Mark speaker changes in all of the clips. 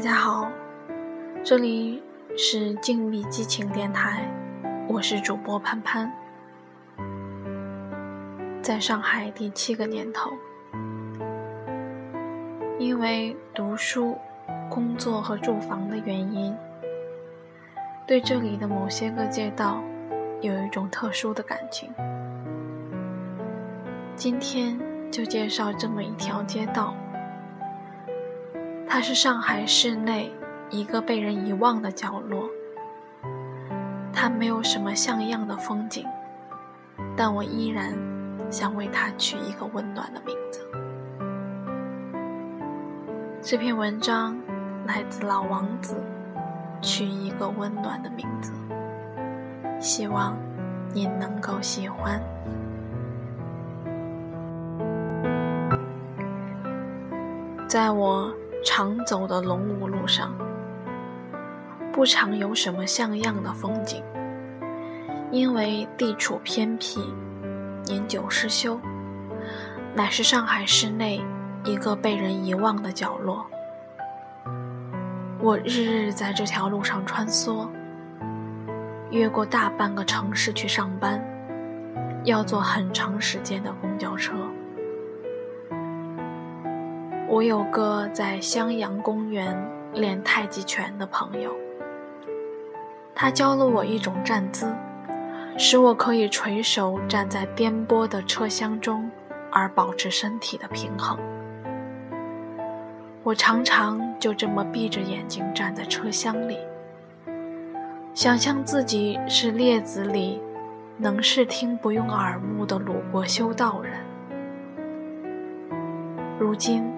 Speaker 1: 大家好，这里是静谧激情电台，我是主播潘潘。在上海第七个年头，因为读书、工作和住房的原因，对这里的某些个街道有一种特殊的感情。今天就介绍这么一条街道。它是上海市内一个被人遗忘的角落，它没有什么像样的风景，但我依然想为它取一个温暖的名字。这篇文章来自老王子，取一个温暖的名字，希望您能够喜欢。在我。常走的龙武路上，不常有什么像样的风景，因为地处偏僻，年久失修，乃是上海市内一个被人遗忘的角落。我日日在这条路上穿梭，越过大半个城市去上班，要坐很长时间的公交车。我有个在襄阳公园练太极拳的朋友，他教了我一种站姿，使我可以垂手站在颠簸的车厢中，而保持身体的平衡。我常常就这么闭着眼睛站在车厢里，想象自己是列子里能视听不用耳目的鲁国修道人。如今。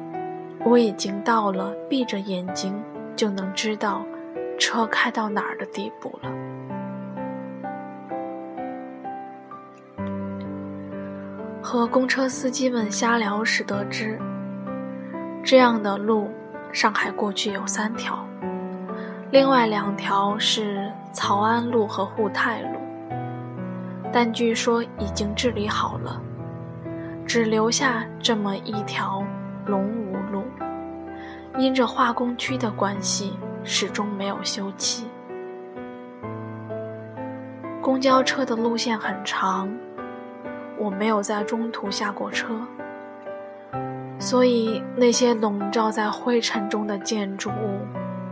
Speaker 1: 我已经到了闭着眼睛就能知道车开到哪儿的地步了。和公车司机们瞎聊时得知，这样的路上海过去有三条，另外两条是曹安路和沪太路，但据说已经治理好了，只留下这么一条龙武。因着化工区的关系，始终没有修葺。公交车的路线很长，我没有在中途下过车，所以那些笼罩在灰尘中的建筑物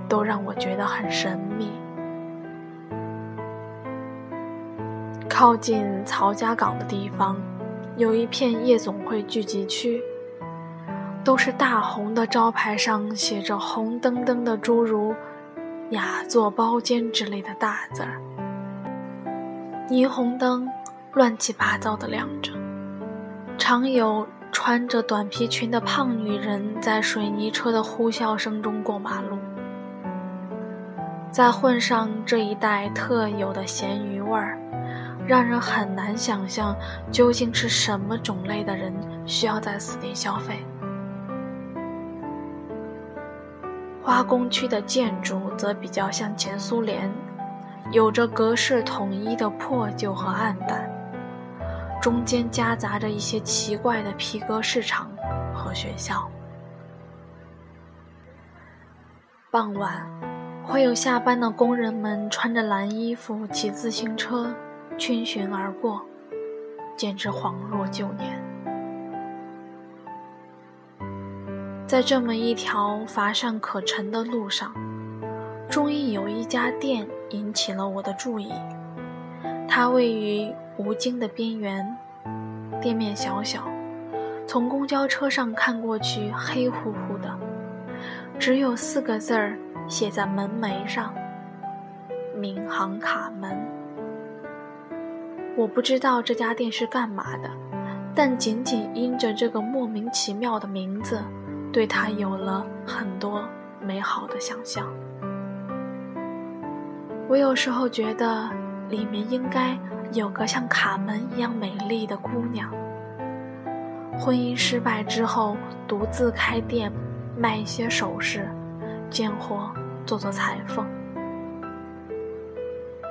Speaker 1: 都让我觉得很神秘。靠近曹家港的地方，有一片夜总会聚集区。都是大红的招牌上写着红澄澄的诸如“雅座包间”之类的大字儿，霓虹灯乱七八糟的亮着，常有穿着短皮裙的胖女人在水泥车的呼啸声中过马路，再混上这一带特有的咸鱼味儿，让人很难想象究竟是什么种类的人需要在此地消费。化工区的建筑则比较像前苏联，有着格式统一的破旧和暗淡，中间夹杂着一些奇怪的皮革市场和学校。傍晚，会有下班的工人们穿着蓝衣服骑自行车逡巡而过，简直恍若旧年。在这么一条乏善可陈的路上，终于有一家店引起了我的注意。它位于吴京的边缘，店面小小，从公交车上看过去黑乎乎的，只有四个字儿写在门楣上：“闵行卡门。”我不知道这家店是干嘛的，但仅仅因着这个莫名其妙的名字。对他有了很多美好的想象。我有时候觉得里面应该有个像卡门一样美丽的姑娘。婚姻失败之后，独自开店，卖一些首饰，兼活做做裁缝。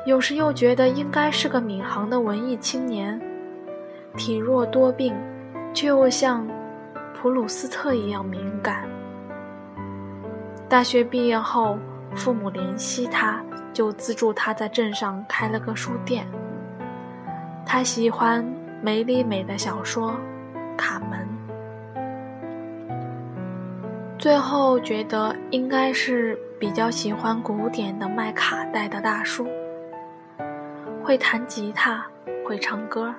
Speaker 1: 有时又觉得应该是个闵行的文艺青年，体弱多病，却又像。普鲁斯特一样敏感，大学毕业后，父母怜惜他，就资助他在镇上开了个书店。他喜欢梅里美的小说《卡门》，最后觉得应该是比较喜欢古典的卖卡带的大叔，会弹吉他，会唱歌。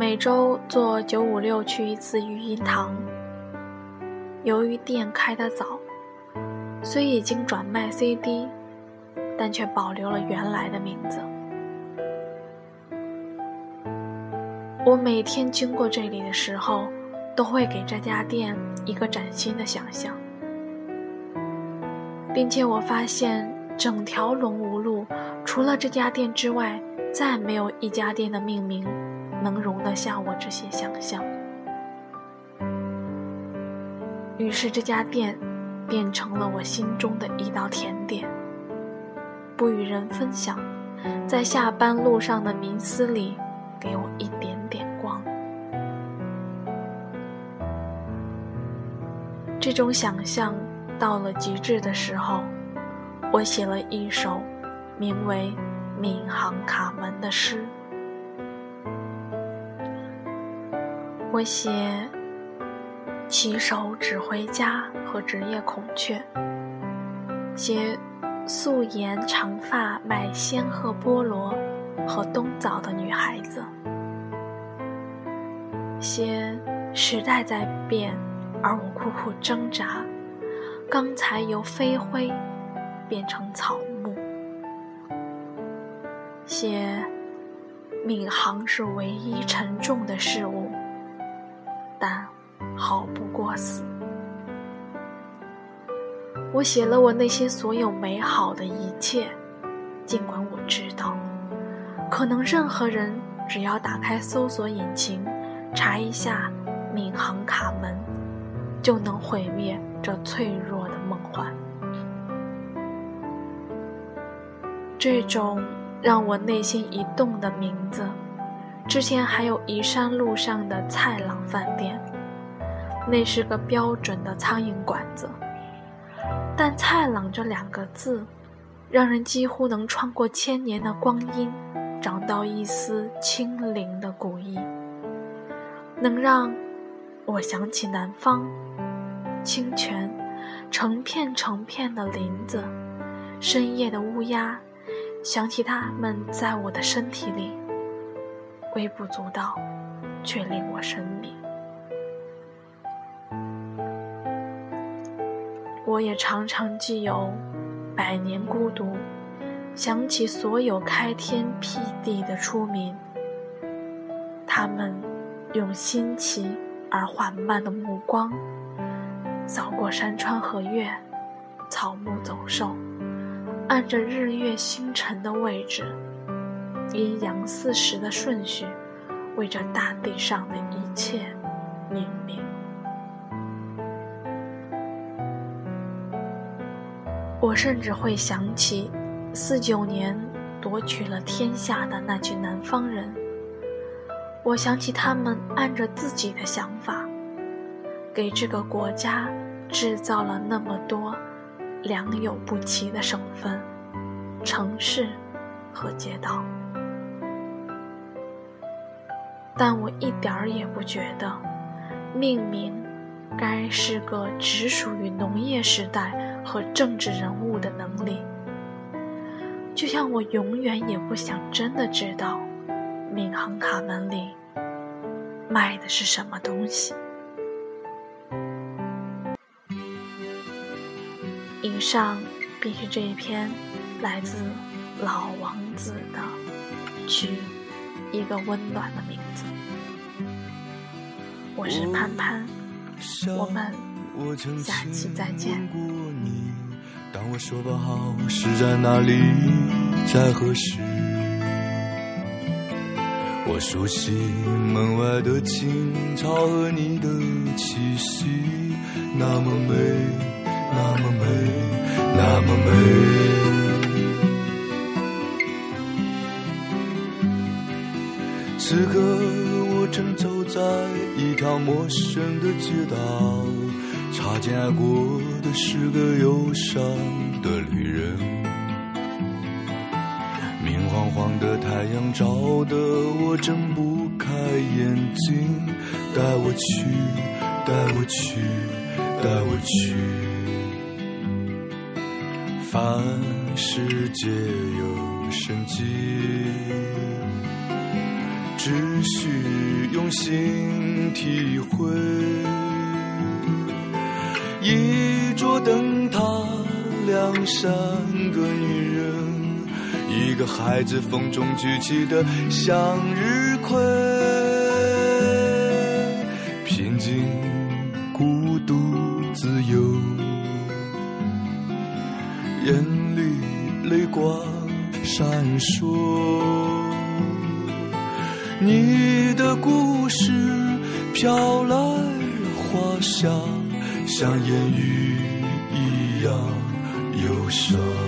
Speaker 1: 每周坐九五六去一次育婴堂。由于店开得早，虽已经转卖 CD，但却保留了原来的名字。我每天经过这里的时候，都会给这家店一个崭新的想象，并且我发现整条龙吴路，除了这家店之外，再没有一家店的命名能容得下我这些想象。于是这家店变成了我心中的一道甜点，不与人分享，在下班路上的冥思里，给我一点点光。这种想象到了极致的时候，我写了一首名为《闵行卡门》的诗。我写。骑手指挥家和职业孔雀，写素颜长发卖仙鹤菠萝和冬枣的女孩子，写时代在变，而我苦苦挣扎。刚才由飞灰变成草木，写闵行是唯一沉重的事物，好不过死。我写了我内心所有美好的一切，尽管我知道，可能任何人只要打开搜索引擎，查一下“闵行卡门”，就能毁灭这脆弱的梦幻。这种让我内心一动的名字，之前还有宜山路上的菜郎饭店。那是个标准的苍蝇馆子，但“菜朗”这两个字，让人几乎能穿过千年的光阴，找到一丝清灵的古意，能让我想起南方清泉，成片成片的林子，深夜的乌鸦，想起它们在我的身体里，微不足道，却令我神秘。我也常常既有百年孤独，想起所有开天辟地的出民，他们用新奇而缓慢的目光扫过山川河岳、草木走兽，按着日月星辰的位置，阴阳四时的顺序，为这大地上的一切命名。我甚至会想起，四九年夺取了天下的那群南方人。我想起他们按着自己的想法，给这个国家制造了那么多良莠不齐的省份、城市和街道。但我一点儿也不觉得，命名该是个只属于农业时代。和政治人物的能力，就像我永远也不想真的知道，闵行卡门里卖的是什么东西。以上便是这一篇来自老王子的《取一个温暖的名字》。我是潘潘，我们下期再见。
Speaker 2: 当我说不好是在哪里，在何时？我熟悉门外的青草和你的气息，那么美，那么美，那么美。此刻我正走在一条陌生的街道。擦肩而过的是个忧伤的旅人，明晃晃的太阳照得我睁不开眼睛，带我去，带我去，带我去，凡世皆有生机，只需用心体会。一桌灯塔，两三个女人，一个孩子风中举起的向日葵，平静、孤独、自由，眼里泪光闪烁。你的故事飘来花香。像烟雨一样忧伤。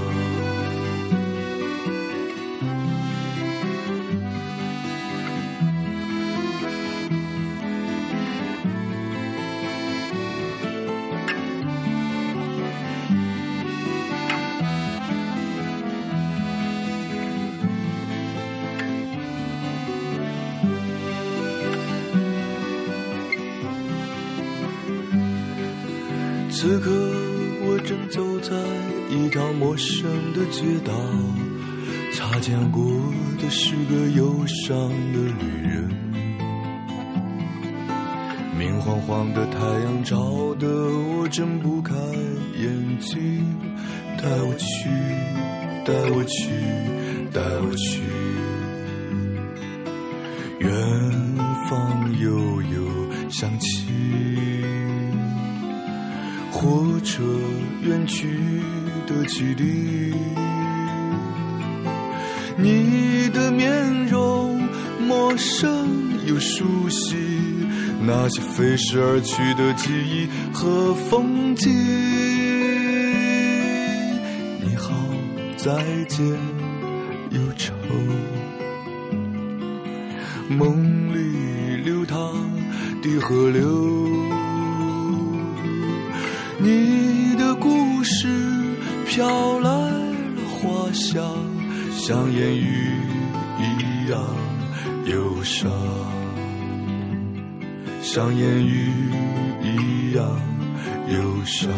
Speaker 2: 此刻，我正走在一条陌生的街道，擦肩过的是个忧伤的旅人。明晃晃的太阳照得我睁不开眼睛，带我去，带我去，带我去，远方悠悠响起。火车远去的汽笛，你的面容陌生又熟悉，那些飞逝而去的记忆和风景。你好，再见，忧愁，梦里流淌的河流。你的故事飘来了花香，像烟雨一样忧伤，像烟雨一样忧伤。